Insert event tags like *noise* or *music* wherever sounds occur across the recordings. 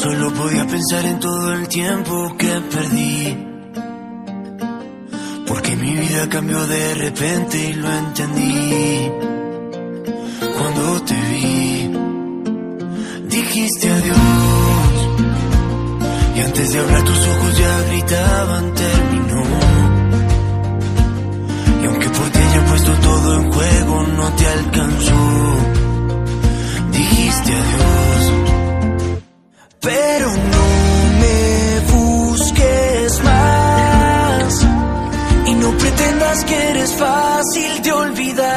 Solo podía pensar en todo el tiempo que perdí. Porque mi vida cambió de repente y lo entendí. Cuando te vi, dijiste adiós. Y antes de hablar tus ojos ya gritaban terminó. Y aunque por ti haya puesto todo en juego, no te alcanzó. Dijiste adiós. Pero no me busques más. Y no pretendas que eres fácil de olvidar.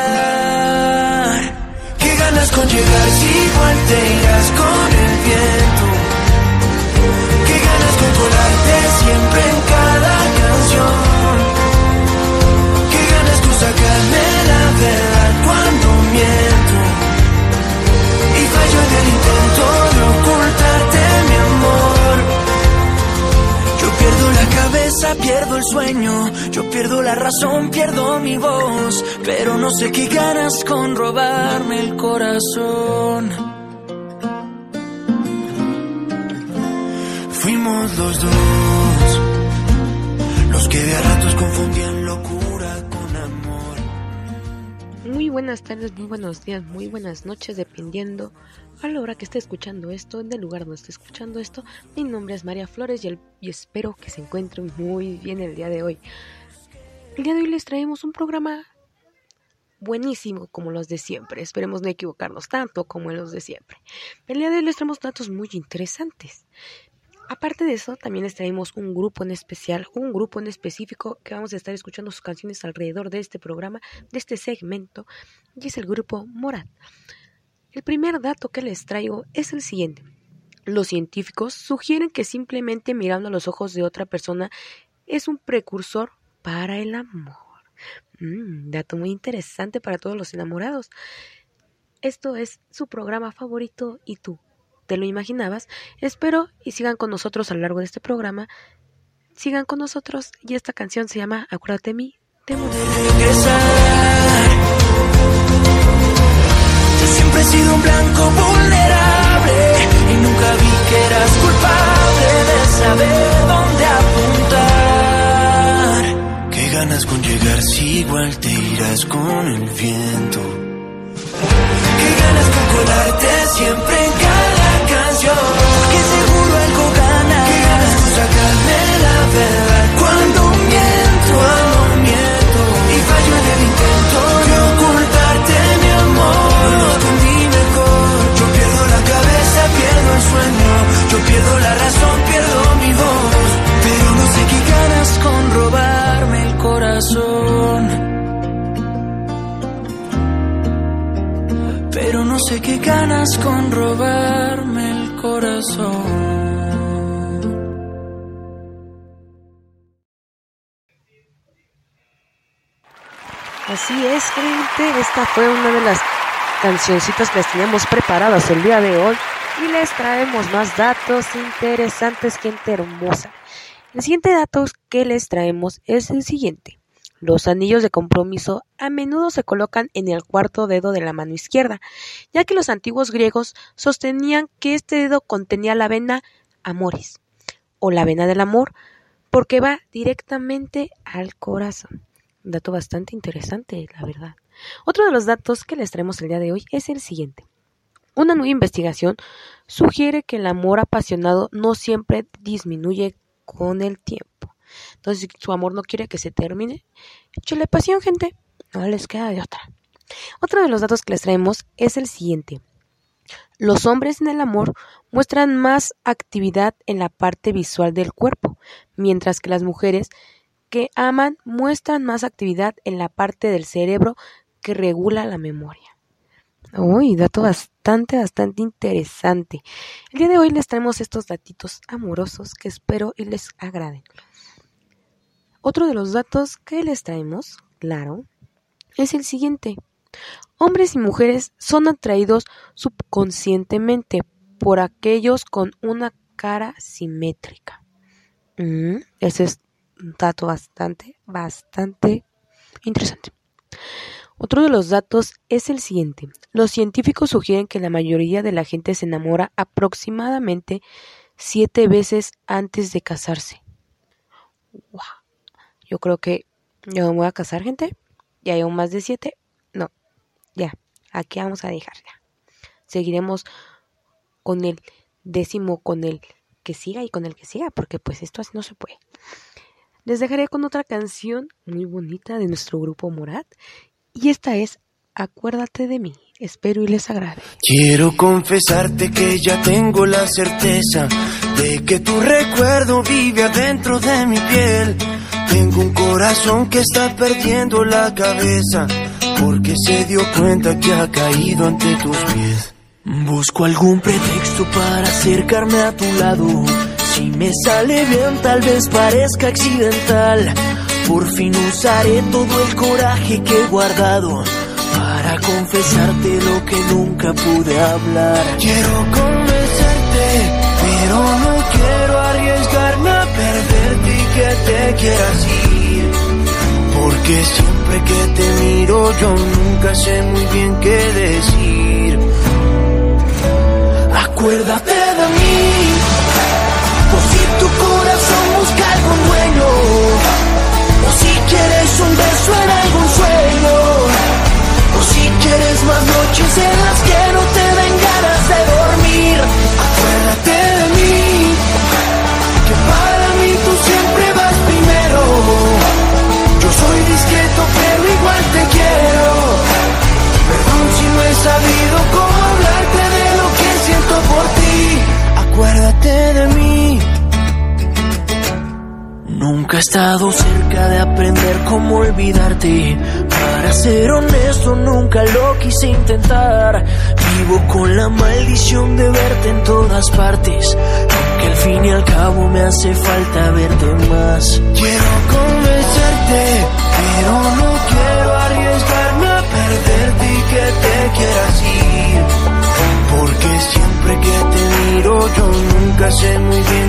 ¿Qué ganas con llegar si igual te irás con el viento? ¿Qué ganas con colarte siempre en cada canción? Sueño. Yo pierdo la razón, pierdo mi voz. Pero no sé qué ganas con robarme el corazón. Fuimos los dos, los que de a ratos confundían locura con amor. Muy buenas tardes, muy buenos días, muy buenas noches, dependiendo a la hora que esté escuchando esto, en el lugar donde esté escuchando esto. Mi nombre es María Flores y, y espero que se encuentren muy bien el día de hoy. El día de hoy les traemos un programa buenísimo como los de siempre. Esperemos no equivocarnos tanto como en los de siempre. El día de hoy les traemos datos muy interesantes. Aparte de eso, también les traemos un grupo en especial, un grupo en específico que vamos a estar escuchando sus canciones alrededor de este programa, de este segmento, y es el grupo Morat. El primer dato que les traigo es el siguiente. Los científicos sugieren que simplemente mirando a los ojos de otra persona es un precursor para el amor. Mm, dato muy interesante para todos los enamorados. Esto es su programa favorito y tú. ¿Te lo imaginabas? Espero y sigan con nosotros a lo largo de este programa. Sigan con nosotros y esta canción se llama Acuérdate de mí. Te he sido un blanco vulnerable y nunca vi que eras culpable de saber dónde apuntar. Qué ganas con llegar si igual te irás con el viento. Qué ganas con colarte siempre Así es, gente. Esta fue una de las cancioncitas que les teníamos preparadas el día de hoy. Y les traemos más datos interesantes, gente hermosa. El siguiente dato que les traemos es el siguiente. Los anillos de compromiso a menudo se colocan en el cuarto dedo de la mano izquierda, ya que los antiguos griegos sostenían que este dedo contenía la vena amoris, o la vena del amor, porque va directamente al corazón. Un dato bastante interesante, la verdad. Otro de los datos que les traemos el día de hoy es el siguiente. Una nueva investigación sugiere que el amor apasionado no siempre disminuye con el tiempo. Entonces, si su amor no quiere que se termine, échale pasión, gente. No les queda de otra. Otro de los datos que les traemos es el siguiente. Los hombres en el amor muestran más actividad en la parte visual del cuerpo, mientras que las mujeres que aman muestran más actividad en la parte del cerebro que regula la memoria. Uy, dato bastante, bastante interesante. El día de hoy les traemos estos datitos amorosos que espero y les agraden. Otro de los datos que les traemos, claro, es el siguiente. Hombres y mujeres son atraídos subconscientemente por aquellos con una cara simétrica. Mm, ese es un dato bastante, bastante interesante. Otro de los datos es el siguiente. Los científicos sugieren que la mayoría de la gente se enamora aproximadamente siete veces antes de casarse. Wow. Yo creo que yo me voy a casar, gente. Ya hay más de siete. No, ya. Aquí vamos a dejar ya. Seguiremos con el décimo, con el que siga y con el que siga, porque pues esto así no se puede. Les dejaré con otra canción muy bonita de nuestro grupo Morat. Y esta es Acuérdate de mí. Espero y les agrade. Quiero confesarte que ya tengo la certeza de que tu recuerdo vive adentro de mi piel. Tengo un corazón que está perdiendo la cabeza porque se dio cuenta que ha caído ante tus pies. Busco algún pretexto para acercarme a tu lado. Si me sale bien, tal vez parezca accidental. Por fin usaré todo el coraje que he guardado para confesarte lo que nunca pude hablar. Quiero convencerte, pero no quiero arriesgarme a perderte y que te quieras ir. Porque siempre que te miro yo nunca sé muy bien qué decir. Acuérdate de mí, por si tu corazón busca algún dueño, maldición de verte en todas partes. Aunque al fin y al cabo me hace falta verte más. Quiero convencerte, pero no quiero arriesgarme a perderte y que te quieras ir. Porque siempre que te miro, yo nunca sé muy bien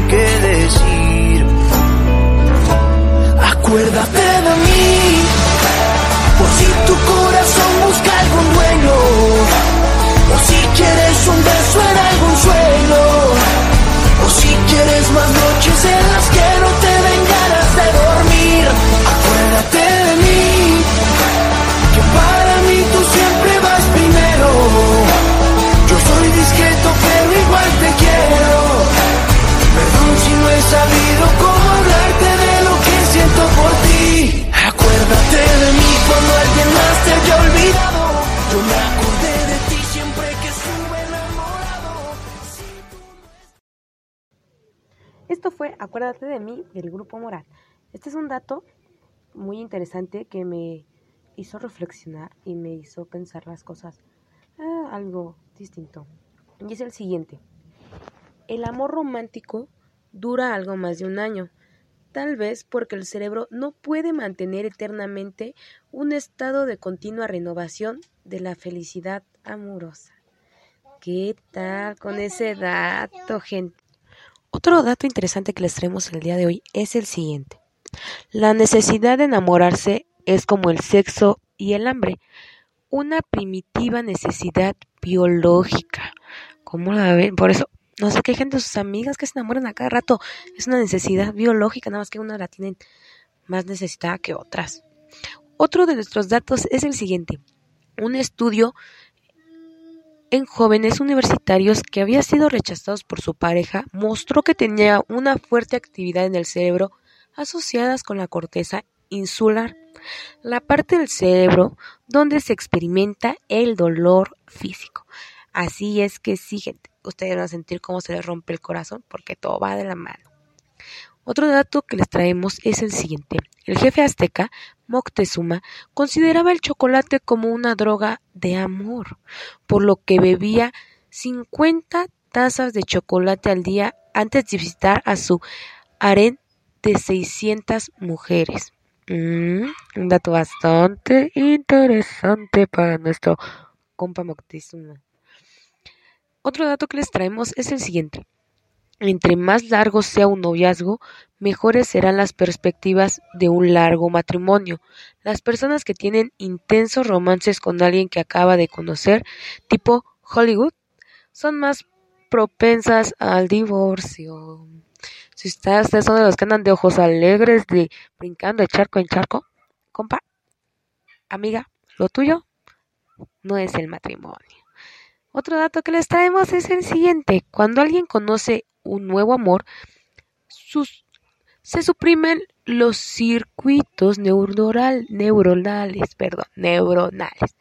De mí del Grupo Moral. Este es un dato muy interesante que me hizo reflexionar y me hizo pensar las cosas ah, algo distinto. Y es el siguiente. El amor romántico dura algo más de un año tal vez porque el cerebro no puede mantener eternamente un estado de continua renovación de la felicidad amorosa. ¿Qué tal con ese dato, gente? Otro dato interesante que les traemos el día de hoy es el siguiente. La necesidad de enamorarse es como el sexo y el hambre, una primitiva necesidad biológica. ¿Cómo la ven? Por eso no sé qué gente de sus amigas que se enamoran a cada rato. Es una necesidad biológica, nada más que una la tienen más necesitada que otras. Otro de nuestros datos es el siguiente. Un estudio en jóvenes universitarios que habían sido rechazados por su pareja mostró que tenía una fuerte actividad en el cerebro asociadas con la corteza insular, la parte del cerebro donde se experimenta el dolor físico. Así es que sí, ustedes van a sentir cómo se les rompe el corazón porque todo va de la mano. Otro dato que les traemos es el siguiente. El jefe azteca, Moctezuma, consideraba el chocolate como una droga de amor, por lo que bebía 50 tazas de chocolate al día antes de visitar a su harén de 600 mujeres. Mm, un dato bastante interesante para nuestro compa Moctezuma. Otro dato que les traemos es el siguiente. Entre más largo sea un noviazgo, mejores serán las perspectivas de un largo matrimonio. Las personas que tienen intensos romances con alguien que acaba de conocer, tipo Hollywood, son más propensas al divorcio. Si ustedes son de los que andan de ojos alegres, de brincando de charco en charco, compa, amiga, lo tuyo no es el matrimonio. Otro dato que les traemos es el siguiente. Cuando alguien conoce un nuevo amor, se suprimen los circuitos neuronales, perdón, neuronales,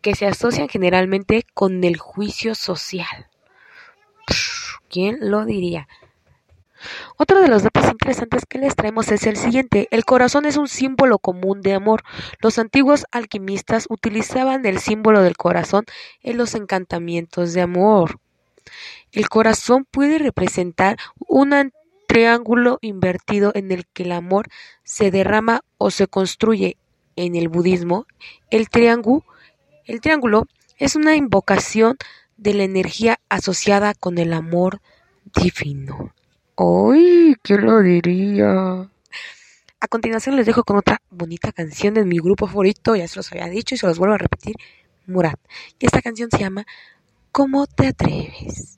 que se asocian generalmente con el juicio social. ¿Quién lo diría? Otro de los datos interesantes que les traemos es el siguiente. El corazón es un símbolo común de amor. Los antiguos alquimistas utilizaban el símbolo del corazón en los encantamientos de amor. El corazón puede representar un triángulo invertido en el que el amor se derrama o se construye. En el budismo, el triángulo, es una invocación de la energía asociada con el amor divino. ¡Ay! ¿Quién lo diría? A continuación les dejo con otra bonita canción de mi grupo favorito, ya se los había dicho y se los vuelvo a repetir, Murat. Y esta canción se llama ¿Cómo te atreves?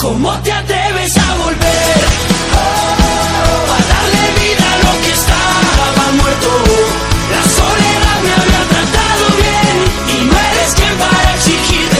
¿Cómo te atreves a volver? Oh, a darle vida a lo que estaba muerto. La soledad me había tratado bien y no eres quien para exigir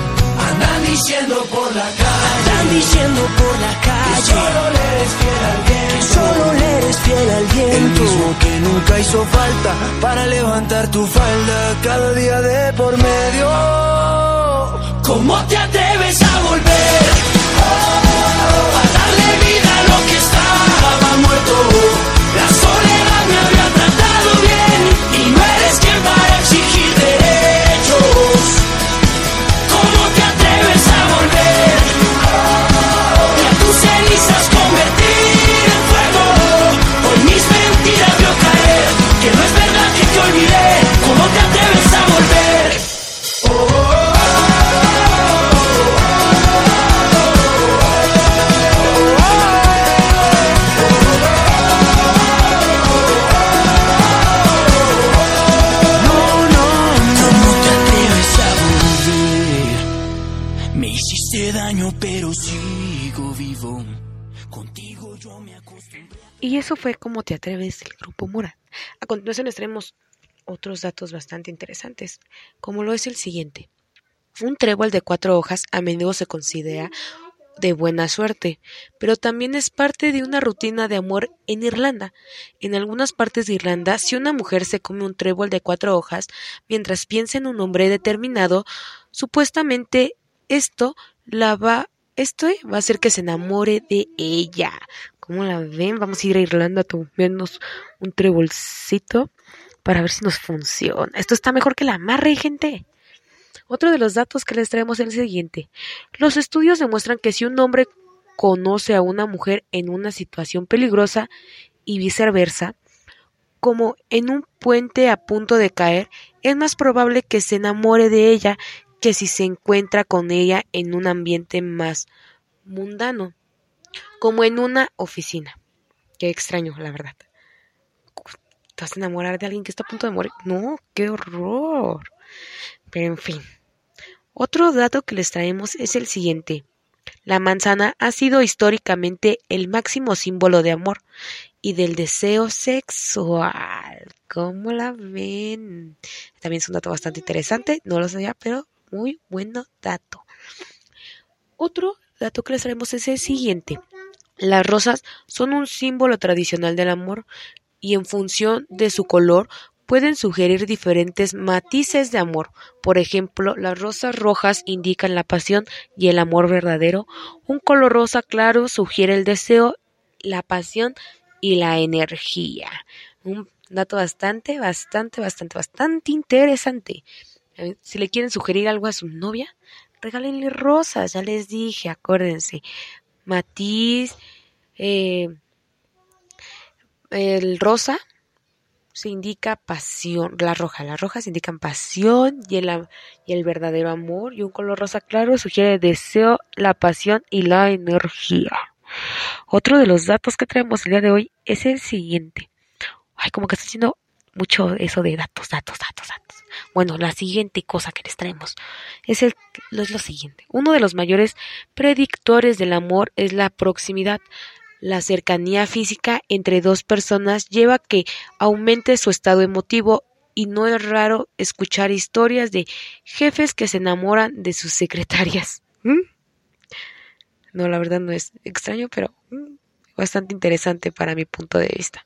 diciendo por la calle. diciendo por la calle. Que solo le eres fiel al viento. solo le eres fiel al viento. El mismo que nunca hizo falta para levantar tu falda cada día de por medio. ¿Cómo te atreves a volver? Y eso fue como te atreves el grupo Murat. A continuación les traemos otros datos bastante interesantes, como lo es el siguiente. Un trébol de cuatro hojas a menudo se considera de buena suerte, pero también es parte de una rutina de amor en Irlanda. En algunas partes de Irlanda, si una mujer se come un trébol de cuatro hojas mientras piensa en un hombre determinado, supuestamente esto la va, esto va a hacer que se enamore de ella. ¿Cómo la ven? Vamos a ir a Irlanda a tomarnos un trebolcito para ver si nos funciona. Esto está mejor que la amarre, gente. Otro de los datos que les traemos es el siguiente. Los estudios demuestran que si un hombre conoce a una mujer en una situación peligrosa y viceversa, como en un puente a punto de caer, es más probable que se enamore de ella que si se encuentra con ella en un ambiente más mundano, como en una oficina. Qué extraño, la verdad. ¿Te vas a enamorar de alguien que está a punto de morir? No, qué horror. Pero en fin. Otro dato que les traemos es el siguiente. La manzana ha sido históricamente el máximo símbolo de amor y del deseo sexual. ¿Cómo la ven? También es un dato bastante interesante, no lo sabía, pero muy buen dato. Otro dato que les traemos es el siguiente. Las rosas son un símbolo tradicional del amor y en función de su color pueden sugerir diferentes matices de amor. Por ejemplo, las rosas rojas indican la pasión y el amor verdadero. Un color rosa claro sugiere el deseo, la pasión y la energía. Un dato bastante, bastante, bastante, bastante interesante. Si le quieren sugerir algo a su novia, regálenle rosas, ya les dije, acuérdense. Matiz, eh, el rosa se indica pasión, la roja, las rojas indican pasión y el, y el verdadero amor, y un color rosa claro sugiere deseo, la pasión y la energía. Otro de los datos que traemos el día de hoy es el siguiente. Ay, como que está haciendo mucho eso de datos, datos, datos, datos. Bueno, la siguiente cosa que les traemos es, el, es lo siguiente. Uno de los mayores predictores del amor es la proximidad. La cercanía física entre dos personas lleva a que aumente su estado emotivo y no es raro escuchar historias de jefes que se enamoran de sus secretarias. *laughs* ¿Mm? No, la verdad no es extraño, pero mm, bastante interesante para mi punto de vista.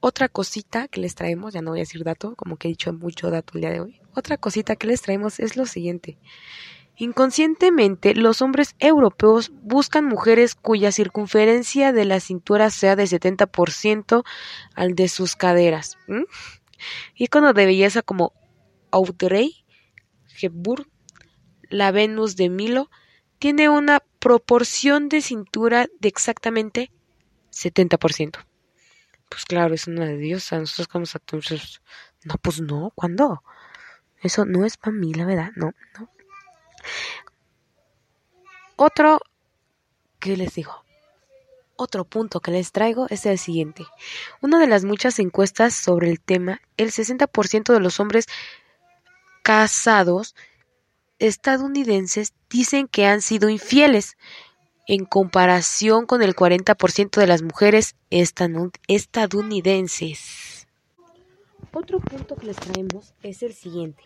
Otra cosita que les traemos, ya no voy a decir dato, como que he dicho mucho dato el día de hoy. Otra cosita que les traemos es lo siguiente. Inconscientemente, los hombres europeos buscan mujeres cuya circunferencia de la cintura sea de 70% al de sus caderas. Icono de belleza como Audrey Hepburn, la Venus de Milo, tiene una proporción de cintura de exactamente 70%. Pues claro, es una de diosa. Nosotros como entonces. No, pues no, ¿cuándo? Eso no es para mí, la verdad. No, no. Otro que les digo, otro punto que les traigo es el siguiente. Una de las muchas encuestas sobre el tema, el 60% de los hombres casados estadounidenses dicen que han sido infieles, en comparación con el 40% de las mujeres estadounidenses. Otro punto que les traemos es el siguiente.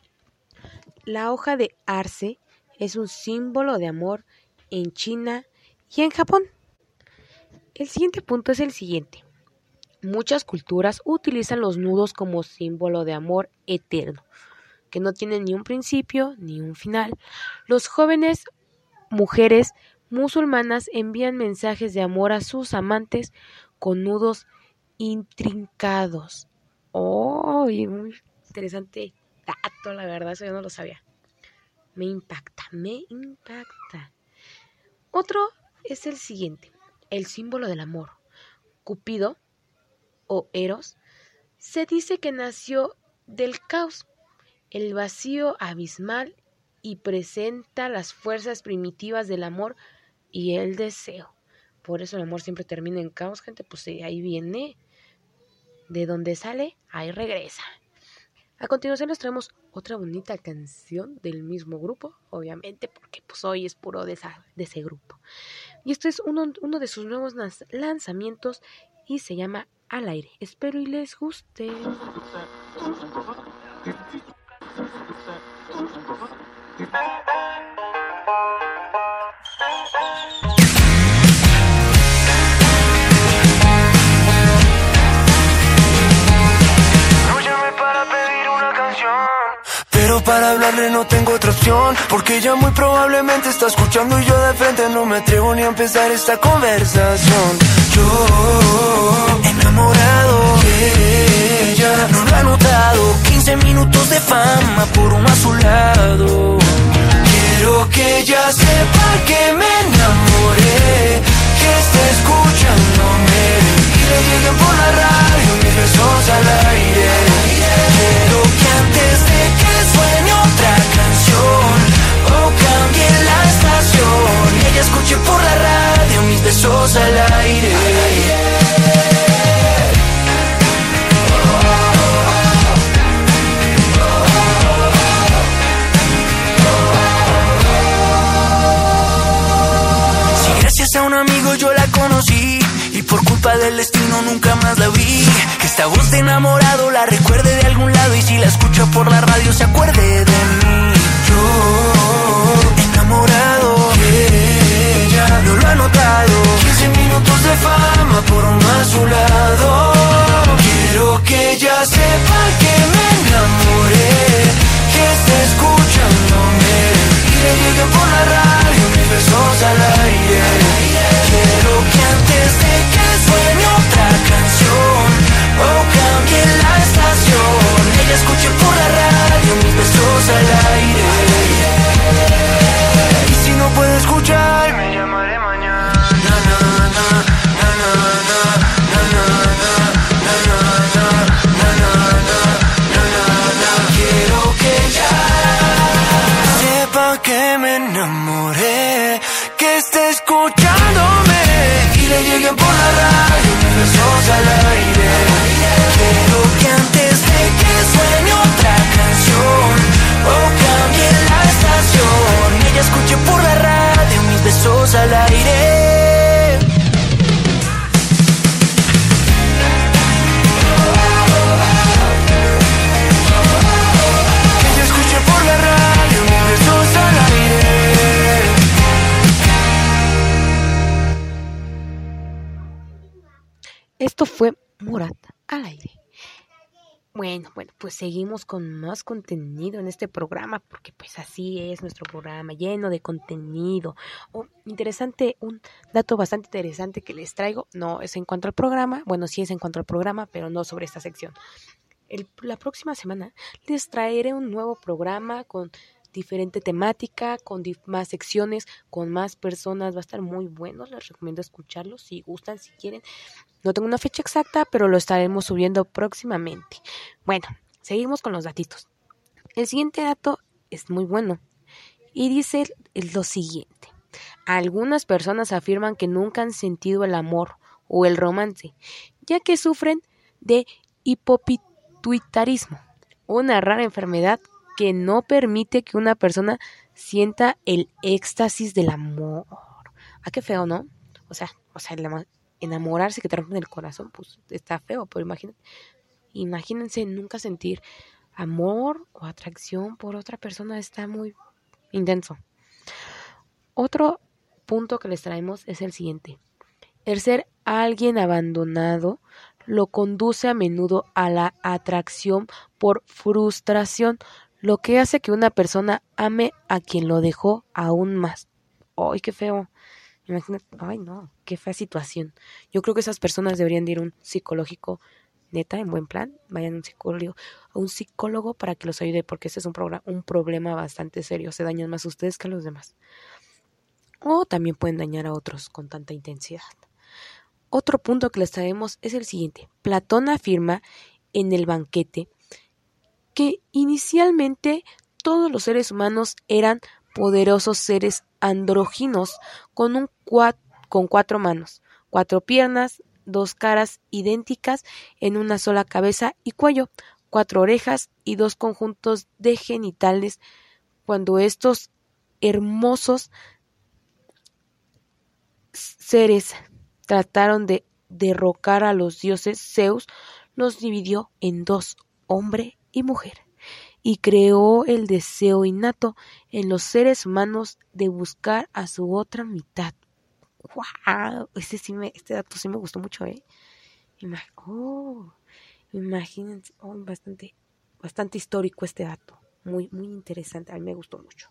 La hoja de arce es un símbolo de amor en China y en Japón. El siguiente punto es el siguiente. Muchas culturas utilizan los nudos como símbolo de amor eterno, que no tienen ni un principio ni un final. Los jóvenes mujeres musulmanas envían mensajes de amor a sus amantes con nudos intrincados. Oh, muy interesante dato, la verdad, eso yo no lo sabía. Me impacta, me impacta. Otro es el siguiente, el símbolo del amor. Cupido o Eros se dice que nació del caos, el vacío abismal y presenta las fuerzas primitivas del amor y el deseo. Por eso el amor siempre termina en caos, gente, pues ahí viene. De donde sale, ahí regresa. A continuación les traemos otra bonita canción del mismo grupo, obviamente, porque pues hoy es puro de, ese grupo. Y esto es uno, uno de sus nuevos lanzamientos y se llama Al aire. Espero y les guste. *laughs* no tengo otra opción Porque ella muy probablemente está escuchando y yo de frente no me atrevo ni a empezar esta conversación. Yo enamorado de ella no lo ha notado. 15 minutos de fama por un a su lado Quiero que ella sepa que me enamoré Que esté escuchándome. Y le lleguen por la radio mis besos al aire. Quiero que antes de que suene otra canción O cambie la estación Ella escuche por la radio mis besos al aire a un amigo yo la conocí y por culpa del destino nunca más la vi. Que esta voz de enamorado la recuerde de Bueno, bueno, pues seguimos con más contenido en este programa, porque pues así es nuestro programa, lleno de contenido. Oh, interesante, un dato bastante interesante que les traigo, no es en cuanto al programa, bueno, sí es en cuanto al programa, pero no sobre esta sección. El- la próxima semana les traeré un nuevo programa con diferente temática, con más secciones, con más personas, va a estar muy bueno, les recomiendo escucharlo si gustan, si quieren. No tengo una fecha exacta, pero lo estaremos subiendo próximamente. Bueno, seguimos con los datitos. El siguiente dato es muy bueno y dice lo siguiente. Algunas personas afirman que nunca han sentido el amor o el romance, ya que sufren de hipopituitarismo, una rara enfermedad que no permite que una persona sienta el éxtasis del amor. Ah, qué feo, ¿no? O sea, o sea, enamorarse que te rompen el corazón, pues está feo, pero imagínate, imagínense nunca sentir amor o atracción por otra persona, está muy intenso. Otro punto que les traemos es el siguiente. El ser alguien abandonado lo conduce a menudo a la atracción por frustración, lo que hace que una persona ame a quien lo dejó aún más. ¡Ay, qué feo! Imagínate, ay no, qué fea situación. Yo creo que esas personas deberían de ir a un psicológico neta, en buen plan, vayan a un psicólogo, a un psicólogo para que los ayude, porque este es un, un problema bastante serio. Se dañan más ustedes que a los demás. O también pueden dañar a otros con tanta intensidad. Otro punto que les traemos es el siguiente. Platón afirma en el banquete que inicialmente todos los seres humanos eran poderosos seres andróginos con, un con cuatro manos, cuatro piernas, dos caras idénticas en una sola cabeza y cuello, cuatro orejas y dos conjuntos de genitales. Cuando estos hermosos seres trataron de derrocar a los dioses, Zeus los dividió en dos, hombre y mujer, y creó el deseo innato en los seres humanos de buscar a su otra mitad. ¡Wow! Este, sí me, este dato sí me gustó mucho, ¿eh? Oh, imagínense, oh, bastante, bastante histórico este dato. muy, muy interesante. A mí me gustó mucho.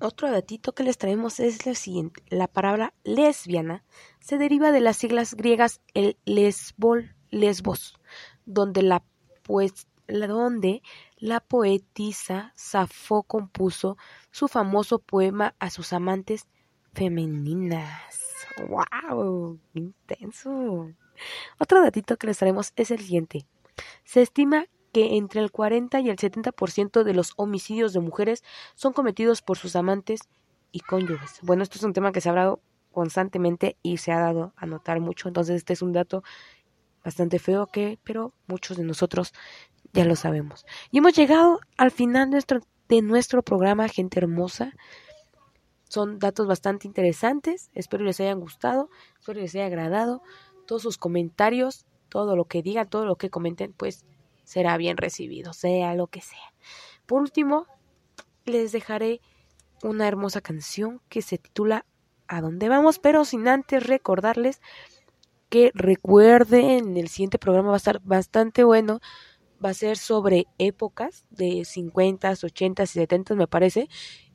Otro datito que les traemos es lo siguiente. La palabra lesbiana se deriva de las siglas griegas el lesbol, lesbos, donde la, pues, donde la poetisa Safo compuso su famoso poema a sus amantes femeninas. ¡Wow! Intenso. Otro datito que les traemos es el siguiente. Se estima que entre el 40 y el 70% de los homicidios de mujeres son cometidos por sus amantes y cónyuges. Bueno, esto es un tema que se ha hablado constantemente y se ha dado a notar mucho, entonces este es un dato bastante feo que, pero muchos de nosotros ya lo sabemos. Y hemos llegado al final nuestro, de nuestro programa, gente hermosa. Son datos bastante interesantes, espero les hayan gustado, espero les haya agradado. Todos sus comentarios, todo lo que digan, todo lo que comenten, pues será bien recibido, sea lo que sea. Por último, les dejaré una hermosa canción que se titula ¿A dónde vamos? Pero sin antes recordarles que recuerden, el siguiente programa va a estar bastante bueno. Va a ser sobre épocas de 50, 80 y 70 me parece.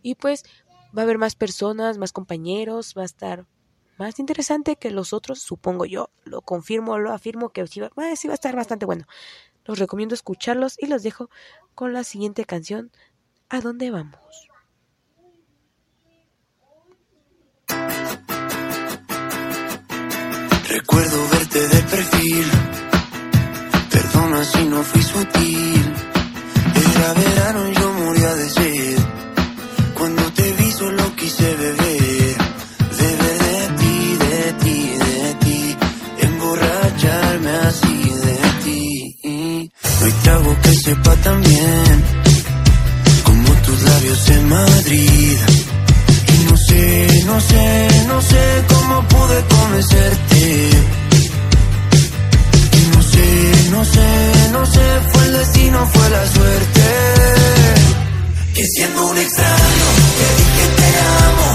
Y pues va a haber más personas, más compañeros, va a estar más interesante que los otros, supongo yo. Lo confirmo, lo afirmo que sí va, eh, sí va a estar bastante bueno. Los recomiendo escucharlos y los dejo con la siguiente canción, ¿A dónde vamos? Recuerdo verte de perfil, perdona si no fui sutil. Era verano y yo moría de sed. Cuando te vi solo quise beber, beber de ti, de ti, de ti, emborracharme así no hay trago que sepa tan bien como tus labios en Madrid. Sé, no sé, no sé cómo pude convencerte. Y no sé, no sé, no sé, fue el destino, fue la suerte. Que siendo un extraño, te dije te amo,